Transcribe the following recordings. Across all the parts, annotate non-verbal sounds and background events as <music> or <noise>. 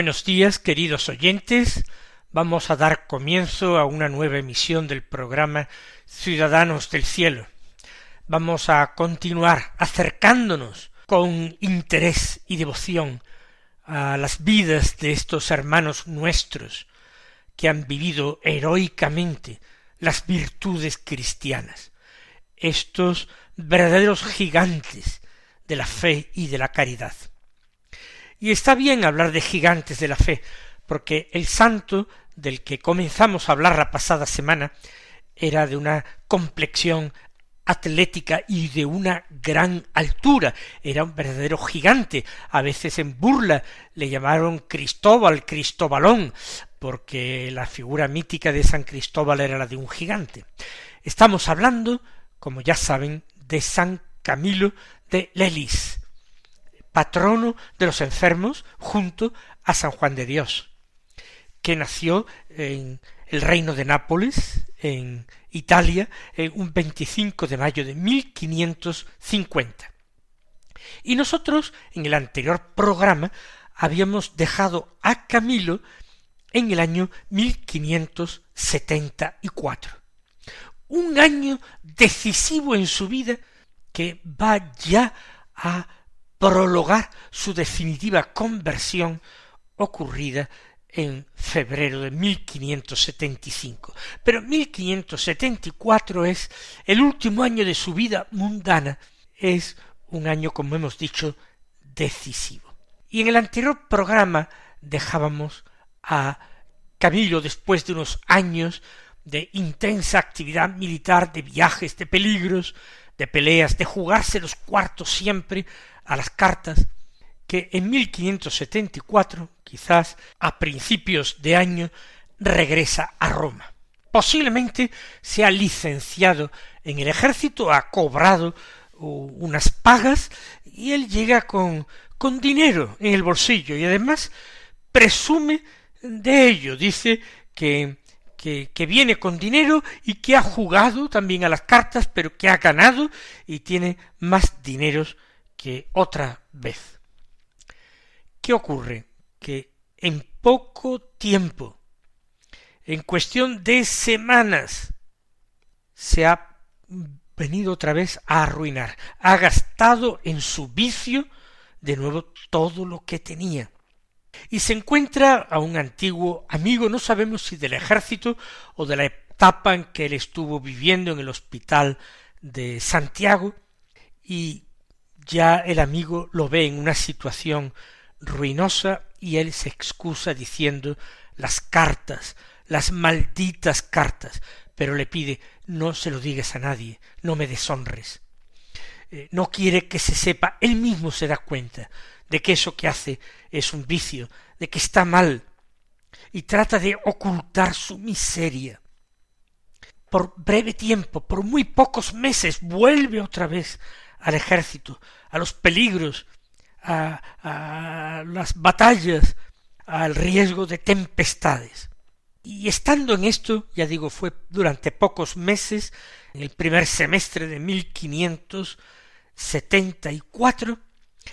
Buenos días, queridos oyentes. Vamos a dar comienzo a una nueva emisión del programa Ciudadanos del Cielo. Vamos a continuar acercándonos con interés y devoción a las vidas de estos hermanos nuestros que han vivido heroicamente las virtudes cristianas, estos verdaderos gigantes de la fe y de la caridad. Y está bien hablar de gigantes de la fe, porque el santo del que comenzamos a hablar la pasada semana era de una complexión atlética y de una gran altura. Era un verdadero gigante. A veces en burla le llamaron Cristóbal, Cristobalón, porque la figura mítica de San Cristóbal era la de un gigante. Estamos hablando, como ya saben, de San Camilo de Lelis, patrono de los enfermos junto a San Juan de Dios, que nació en el reino de Nápoles, en Italia, en un 25 de mayo de 1550. Y nosotros, en el anterior programa, habíamos dejado a Camilo en el año 1574. Un año decisivo en su vida que va ya a prologar su definitiva conversión ocurrida en febrero de 1575. Pero 1574 es el último año de su vida mundana, es un año, como hemos dicho, decisivo. Y en el anterior programa dejábamos a Camilo después de unos años de intensa actividad militar, de viajes, de peligros, de peleas, de jugarse los cuartos siempre a las cartas, que en 1574, quizás a principios de año, regresa a Roma. Posiblemente se ha licenciado en el ejército, ha cobrado unas pagas y él llega con, con dinero en el bolsillo y además presume de ello. Dice que, que, que, viene con dinero y que ha jugado también a las cartas, pero que ha ganado y tiene más dineros que otra vez. ¿Qué ocurre? Que en poco tiempo, en cuestión de semanas, se ha venido otra vez a arruinar, ha gastado en su vicio de nuevo todo lo que tenía. Y se encuentra a un antiguo amigo, no sabemos si del ejército o de la etapa en que él estuvo viviendo en el hospital de Santiago, y ya el amigo lo ve en una situación ruinosa y él se excusa diciendo las cartas, las malditas cartas, pero le pide no se lo digas a nadie, no me deshonres. Eh, no quiere que se sepa, él mismo se da cuenta de que eso que hace es un vicio, de que está mal, y trata de ocultar su miseria. Por breve tiempo, por muy pocos meses, vuelve otra vez al ejército, a los peligros, a, a las batallas, al riesgo de tempestades. Y estando en esto, ya digo, fue durante pocos meses, en el primer semestre de mil quinientos setenta y cuatro,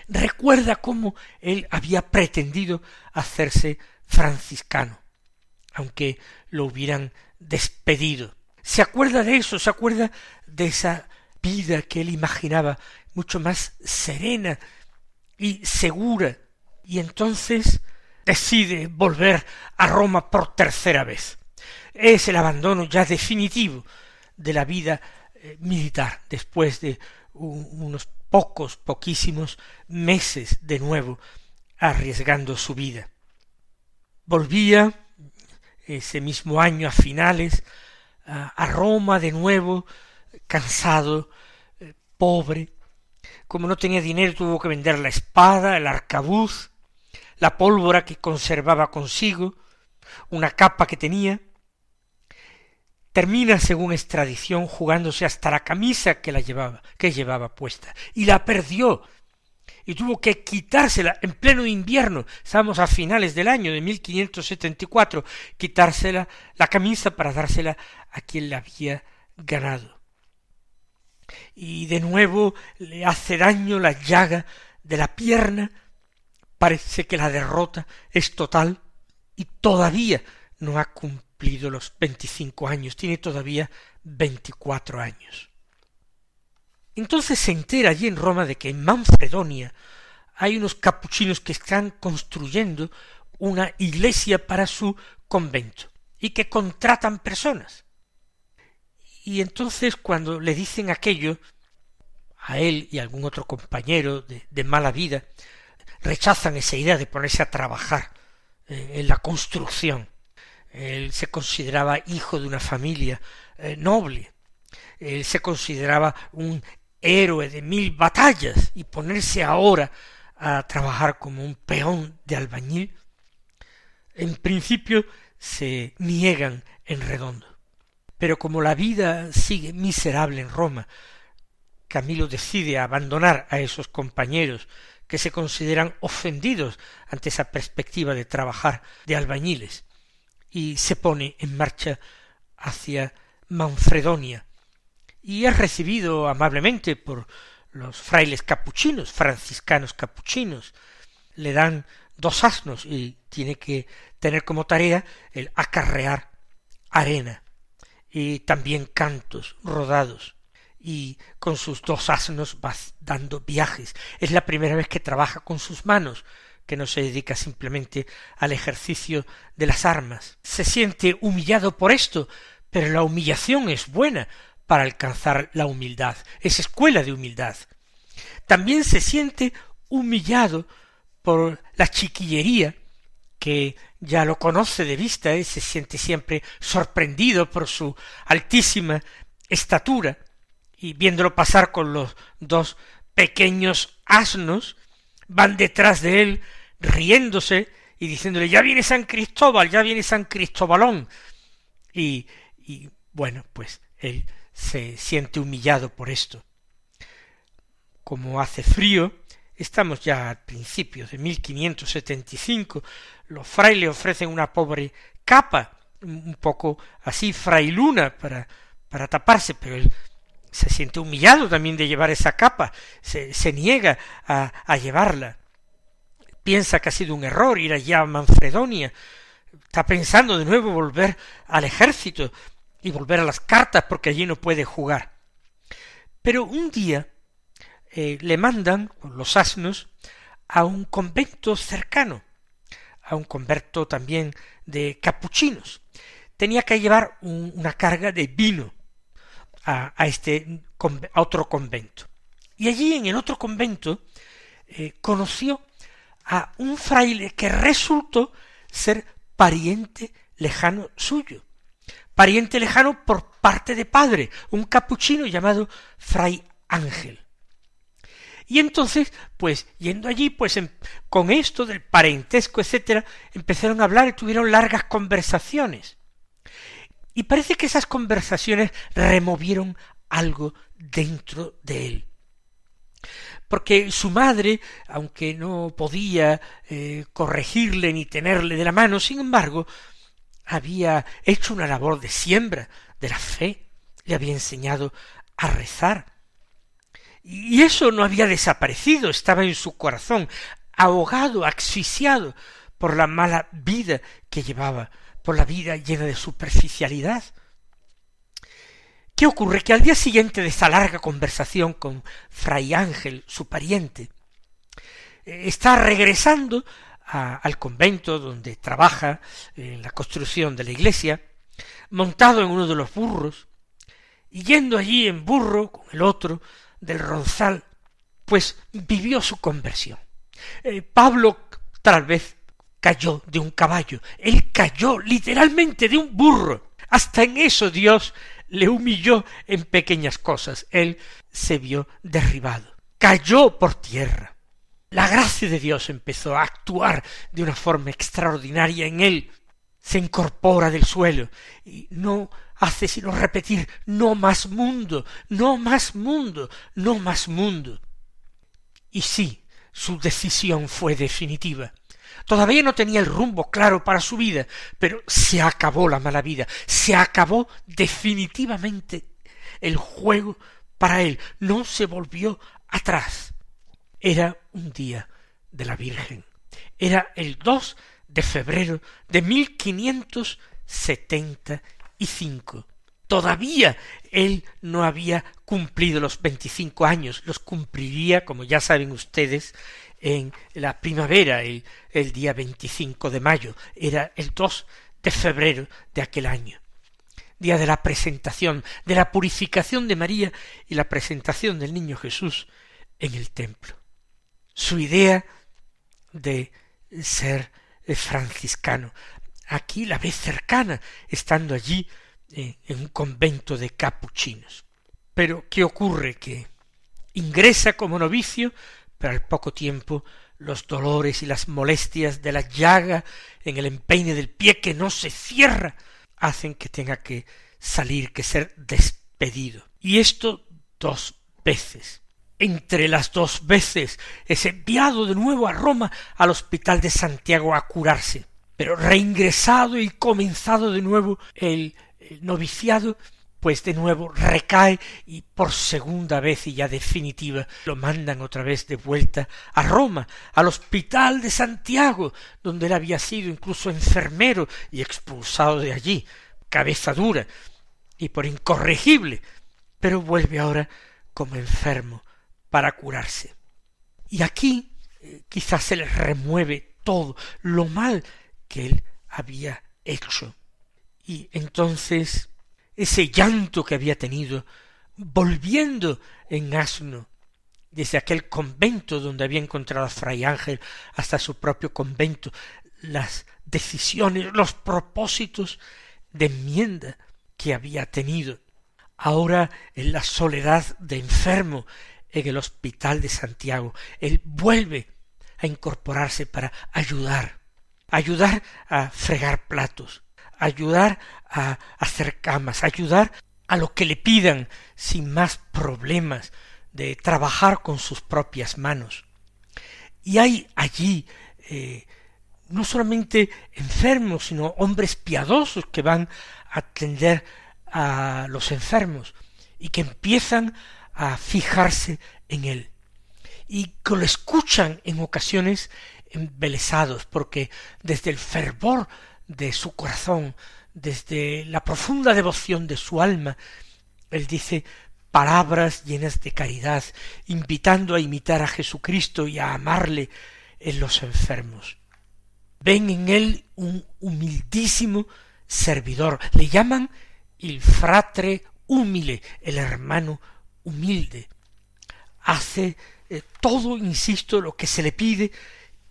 recuerda cómo él había pretendido hacerse franciscano, aunque lo hubieran despedido. Se acuerda de eso, se acuerda de esa vida que él imaginaba mucho más serena y segura, y entonces decide volver a Roma por tercera vez. Es el abandono ya definitivo de la vida eh, militar después de unos pocos, poquísimos meses de nuevo, arriesgando su vida. Volvía ese mismo año a finales a Roma de nuevo, cansado, eh, pobre. Como no tenía dinero tuvo que vender la espada, el arcabuz, la pólvora que conservaba consigo, una capa que tenía. Termina, según es tradición, jugándose hasta la camisa que la llevaba, que llevaba puesta, y la perdió y tuvo que quitársela en pleno invierno, estábamos a finales del año de 1574, quitársela la camisa para dársela a quien la había ganado. Y de nuevo le hace daño la llaga de la pierna, parece que la derrota es total y todavía no ha cumplido los veinticinco años, tiene todavía veinticuatro años. Entonces se entera allí en Roma de que en Manfredonia hay unos capuchinos que están construyendo una iglesia para su convento y que contratan personas. Y entonces cuando le dicen aquello a él y a algún otro compañero de, mala vida, rechazan esa idea de ponerse a trabajar eh, en la construcción. Él se consideraba hijo de una familia eh, noble. Él se consideraba un héroe de mil batallas y ponerse ahora a trabajar como un peón de albañil, en principio se niegan en redondo. Pero como la vida sigue miserable en Roma, Camilo decide abandonar a esos compañeros que se consideran ofendidos ante esa perspectiva de trabajar de albañiles, y se pone en marcha hacia Manfredonia, y es recibido amablemente por los frailes capuchinos, franciscanos capuchinos. Le dan dos asnos y tiene que tener como tarea el acarrear arena y también cantos rodados y con sus dos asnos va dando viajes. Es la primera vez que trabaja con sus manos, que no se dedica simplemente al ejercicio de las armas. Se siente humillado por esto, pero la humillación es buena, para alcanzar la humildad, es escuela de humildad. También se siente humillado por la chiquillería, que ya lo conoce de vista, y se siente siempre sorprendido por su altísima estatura, y viéndolo pasar con los dos pequeños asnos, van detrás de él riéndose y diciéndole ya viene San Cristóbal, ya viene San Cristóbalón. Y, y bueno, pues él se siente humillado por esto. Como hace frío, estamos ya al principio de 1575, los frailes ofrecen una pobre capa, un poco así frailuna para, para taparse, pero él se siente humillado también de llevar esa capa, se, se niega a, a llevarla. Piensa que ha sido un error ir allá a Manfredonia, está pensando de nuevo volver al ejército, y volver a las cartas porque allí no puede jugar. Pero un día eh, le mandan los asnos a un convento cercano, a un convento también de capuchinos. Tenía que llevar una carga de vino a, este a otro convento. Y allí en el otro convento eh, conoció a un fraile que resultó ser pariente lejano suyo pariente lejano por parte de padre, un capuchino llamado Fray Ángel. Y entonces, pues, yendo allí, pues, con esto del parentesco, etcétera, empezaron a hablar y tuvieron largas conversaciones. Y parece que esas conversaciones removieron algo dentro de él. Porque su madre, aunque no podía eh, corregirle ni tenerle de la mano, sin embargo, había hecho una labor de siembra de la fe, le había enseñado a rezar. Y eso no había desaparecido, estaba en su corazón, ahogado, asfixiado por la mala vida que llevaba, por la vida llena de superficialidad. ¿Qué ocurre? Que al día siguiente de esa larga conversación con Fray Ángel, su pariente, eh, está regresando al convento donde trabaja en la construcción de la iglesia, montado en uno de los burros, y yendo allí en burro con el otro del ronzal, pues vivió su conversión. Eh, Pablo tal vez cayó de un caballo, él cayó literalmente de un burro. Hasta en eso Dios le humilló en pequeñas cosas. Él se vio derribado, cayó por tierra. La gracia de Dios empezó a actuar de una forma extraordinaria en él. Se incorpora del suelo y no hace sino repetir no más mundo, no más mundo, no más mundo. Y sí, su decisión fue definitiva. Todavía no tenía el rumbo claro para su vida, pero se acabó la mala vida, se acabó definitivamente el juego para él, no se volvió atrás. Era un día de la Virgen. Era el 2 de febrero de 1575. Todavía él no había cumplido los veinticinco años, los cumpliría, como ya saben ustedes, en la primavera, el, el día veinticinco de mayo, era el 2 de febrero de aquel año, día de la presentación, de la purificación de María y la presentación del niño Jesús en el templo. Su idea de ser franciscano, aquí la ve cercana, estando allí en un convento de capuchinos. Pero ¿qué ocurre? Que ingresa como novicio, pero al poco tiempo los dolores y las molestias de la llaga en el empeine del pie que no se cierra hacen que tenga que salir, que ser despedido. Y esto dos veces. Entre las dos veces es enviado de nuevo a Roma al hospital de Santiago a curarse, pero reingresado y comenzado de nuevo el noviciado, pues de nuevo recae y por segunda vez y ya definitiva lo mandan otra vez de vuelta a Roma, al hospital de Santiago, donde él había sido incluso enfermero y expulsado de allí, cabeza dura y por incorregible, pero vuelve ahora como enfermo para curarse. Y aquí eh, quizás se le remueve todo lo mal que él había hecho y entonces ese llanto que había tenido, volviendo en asno, desde aquel convento donde había encontrado a Fray Ángel hasta su propio convento, las decisiones, los propósitos de enmienda que había tenido. Ahora en la soledad de enfermo en el hospital de Santiago, él vuelve a incorporarse para ayudar, ayudar a fregar platos, ayudar a hacer camas, ayudar a lo que le pidan sin más problemas de trabajar con sus propias manos. Y hay allí eh, no solamente enfermos, sino hombres piadosos que van a atender a los enfermos y que empiezan a fijarse en él y que lo escuchan en ocasiones embelesados porque desde el fervor de su corazón, desde la profunda devoción de su alma, él dice palabras llenas de caridad, invitando a imitar a Jesucristo y a amarle en los enfermos. Ven en él un humildísimo servidor. Le llaman il fratre humile, el hermano humilde. Hace eh, todo, insisto, lo que se le pide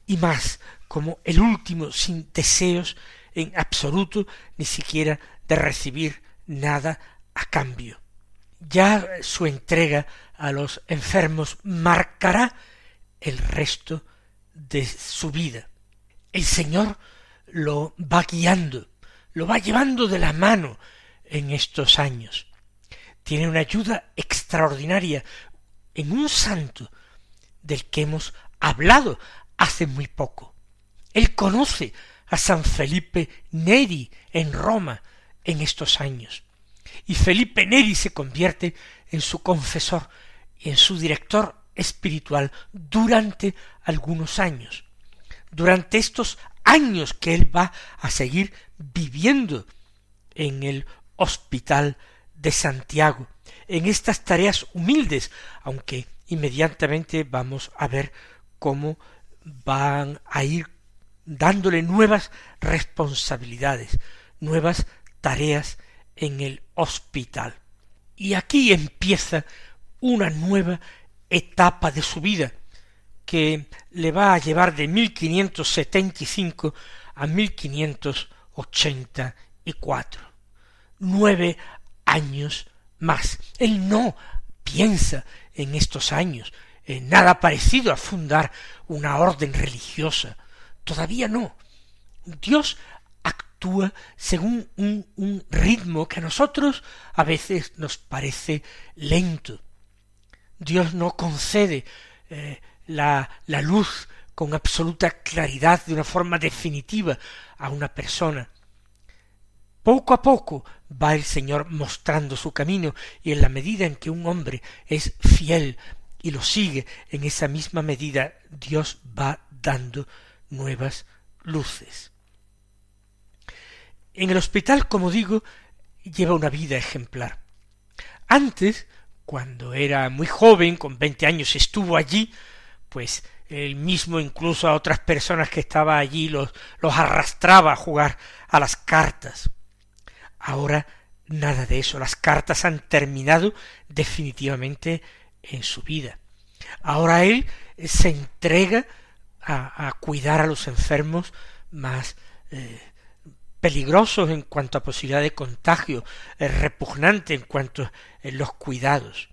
y más, como el último, sin deseos en absoluto ni siquiera de recibir nada a cambio. Ya su entrega a los enfermos marcará el resto de su vida. El Señor lo va guiando, lo va llevando de la mano en estos años. Tiene una ayuda extraordinaria en un santo del que hemos hablado hace muy poco. Él conoce a San Felipe Neri en Roma en estos años. Y Felipe Neri se convierte en su confesor y en su director espiritual durante algunos años. Durante estos años que él va a seguir viviendo en el hospital de Santiago, en estas tareas humildes, aunque inmediatamente vamos a ver cómo van a ir dándole nuevas responsabilidades, nuevas tareas en el hospital. Y aquí empieza una nueva etapa de su vida que le va a llevar de 1575 a 1584. Nueve años más. Él no piensa en estos años en nada parecido a fundar una orden religiosa. Todavía no. Dios actúa según un, ritmo que a nosotros a veces nos parece lento. Dios no concede eh, la, la luz con absoluta claridad de una forma definitiva a una persona. Poco a poco va el Señor mostrando su camino y en la medida en que un hombre es fiel y lo sigue, en esa misma medida Dios va dando nuevas luces. En el hospital, como digo, lleva una vida ejemplar. Antes, cuando era muy joven, con veinte años, estuvo allí, pues él mismo incluso a otras personas que estaban allí los, los arrastraba a jugar a las cartas. Ahora nada de eso, las cartas han terminado definitivamente en su vida. Ahora él se entrega a, cuidar a los enfermos más eh, peligrosos en cuanto a posibilidad de contagio, es repugnante en cuanto a los cuidados.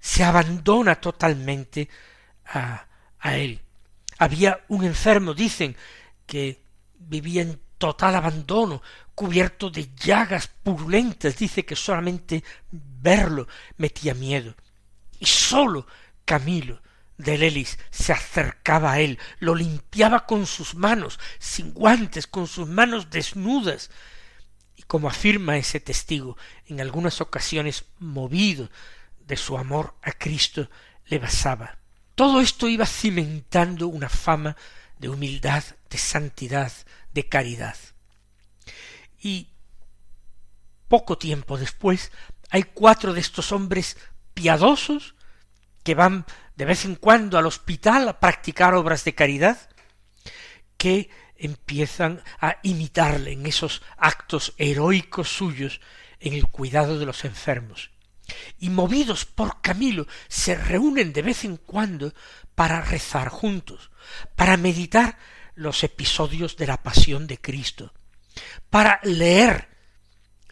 Se abandona totalmente a él. Había un enfermo, dicen, que vivía en total abandono, cubierto de llagas purulentas, dice que solamente verlo metía miedo. Y sólo Camilo de Lelis se acercaba a él, lo limpiaba con sus manos, sin guantes, con sus manos desnudas, y como afirma ese testigo, en algunas ocasiones movido de su amor a Cristo, le basaba. Todo esto iba cimentando una fama de humildad, de santidad, de caridad. Y poco tiempo después hay cuatro de estos hombres piadosos que van de vez en cuando al hospital a practicar obras de caridad, que empiezan a imitarle en esos actos heroicos suyos en el cuidado de los enfermos. Y movidos por Camilo se reúnen de vez en cuando para rezar juntos, para meditar los episodios de la pasión de Cristo, para leer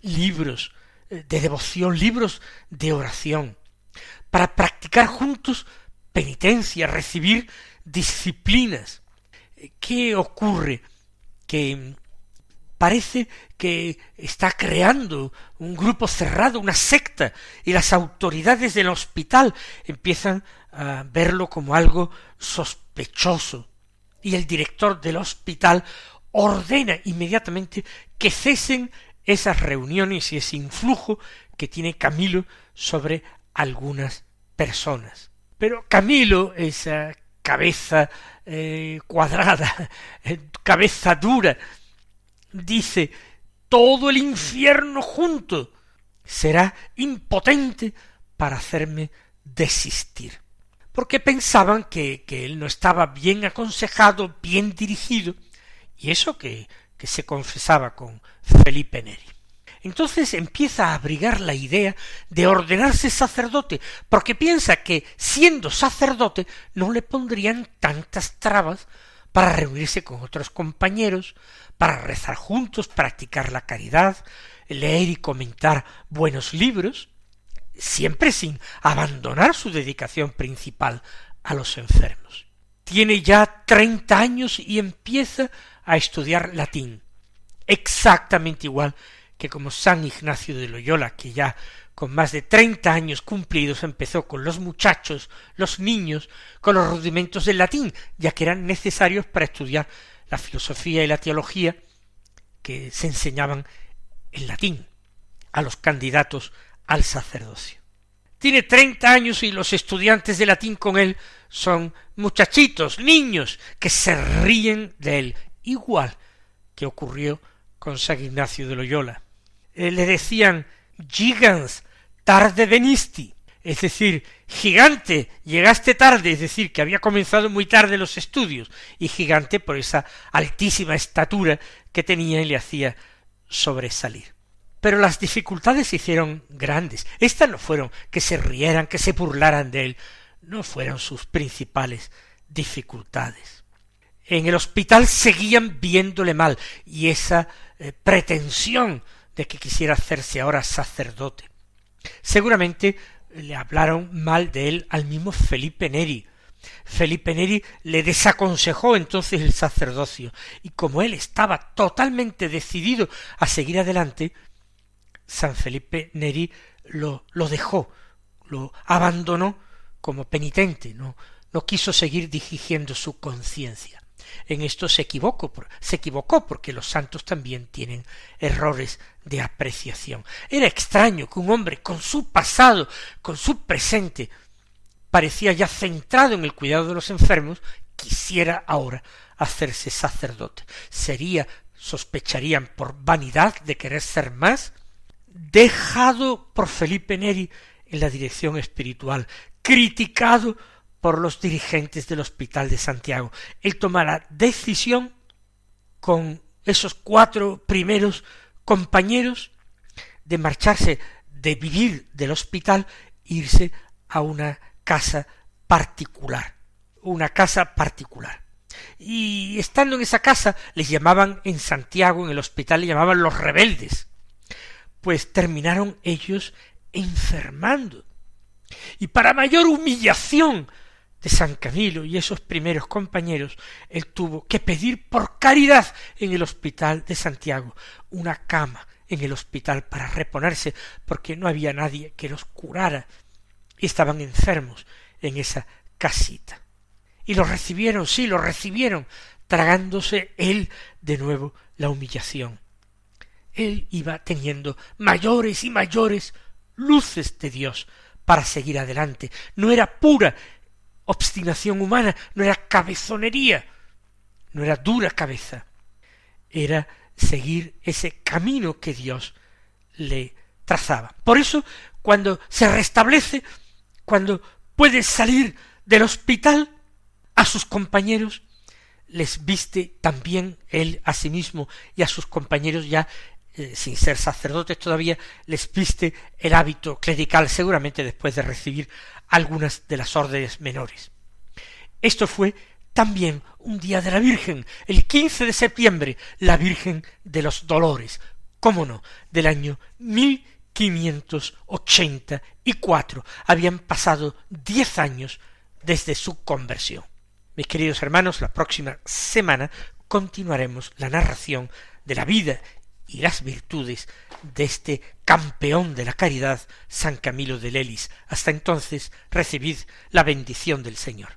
libros eh, de devoción, libros de oración, para practicar juntos penitencia, recibir disciplinas. ¿Qué ocurre? Que parece que está creando un grupo cerrado, una secta, y las autoridades del hospital empiezan a verlo como algo sospechoso. Y el director del hospital ordena inmediatamente que cesen esas reuniones y ese influjo que tiene Camilo sobre algunas personas. Pero Camilo, esa cabeza eh, cuadrada, <laughs> cabeza dura, dice todo el infierno junto será impotente para hacerme desistir. Porque pensaban que, que él no estaba bien aconsejado, bien dirigido, y eso que, que se confesaba con Felipe Neri. Entonces empieza a abrigar la idea de ordenarse sacerdote, porque piensa que siendo sacerdote no le pondrían tantas trabas para reunirse con otros compañeros, para rezar juntos, practicar la caridad, leer y comentar buenos libros, siempre sin abandonar su dedicación principal a los enfermos. Tiene ya treinta años y empieza a estudiar latín, exactamente igual que como San Ignacio de Loyola, que ya con más de treinta años cumplidos empezó con los muchachos, los niños, con los rudimentos del latín, ya que eran necesarios para estudiar la filosofía y la teología que se enseñaban en latín a los candidatos al sacerdocio. Tiene treinta años y los estudiantes de latín con él son muchachitos, niños, que se ríen de él, igual que ocurrió con San Ignacio de Loyola. Eh, le decían gigans tarde venisti, es decir, gigante, llegaste tarde, es decir, que había comenzado muy tarde los estudios, y gigante por esa altísima estatura que tenía y le hacía sobresalir. Pero las dificultades se hicieron grandes. Estas no fueron que se rieran, que se burlaran de él. no fueron sus principales dificultades. En el hospital seguían viéndole mal y esa eh, pretensión de que quisiera hacerse ahora sacerdote. Seguramente le hablaron mal de él al mismo Felipe Neri. Felipe Neri le desaconsejó entonces el sacerdocio, y como él estaba totalmente decidido a seguir adelante, San Felipe Neri lo, lo dejó, lo abandonó como penitente, no, no quiso seguir dirigiendo su conciencia. En esto se equivocó, se equivocó porque los santos también tienen errores de apreciación. Era extraño que un hombre con su pasado, con su presente, parecía ya centrado en el cuidado de los enfermos, quisiera ahora hacerse sacerdote. Sería, sospecharían por vanidad de querer ser más, dejado por Felipe Neri en la dirección espiritual, criticado por los dirigentes del Hospital de Santiago. Él toma la decisión con esos cuatro primeros compañeros de marcharse, de vivir del hospital, e irse a una casa particular, una casa particular. Y estando en esa casa, les llamaban en Santiago, en el hospital, le llamaban los rebeldes, pues terminaron ellos enfermando. Y para mayor humillación de San Camilo y esos primeros compañeros, él tuvo que pedir por caridad en el hospital de Santiago una cama en el hospital para reponerse, porque no había nadie que los curara. Y estaban enfermos en esa casita. Y lo recibieron, sí, lo recibieron, tragándose él de nuevo la humillación. Él iba teniendo mayores y mayores luces de Dios para seguir adelante. No era pura obstinación humana, no era cabezonería, no era dura cabeza, era seguir ese camino que Dios le trazaba. Por eso, cuando se restablece, cuando puede salir del hospital, a sus compañeros les viste también él a sí mismo y a sus compañeros ya eh, sin ser sacerdotes todavía, les viste el hábito clerical seguramente después de recibir algunas de las órdenes menores. Esto fue también un día de la Virgen, el 15 de septiembre, la Virgen de los Dolores, cómo no, del año mil quinientos ochenta y cuatro. Habían pasado diez años desde su conversión. Mis queridos hermanos, la próxima semana continuaremos la narración de la vida y las virtudes de este campeón de la caridad, San Camilo de Lelis. Hasta entonces, recibid la bendición del Señor.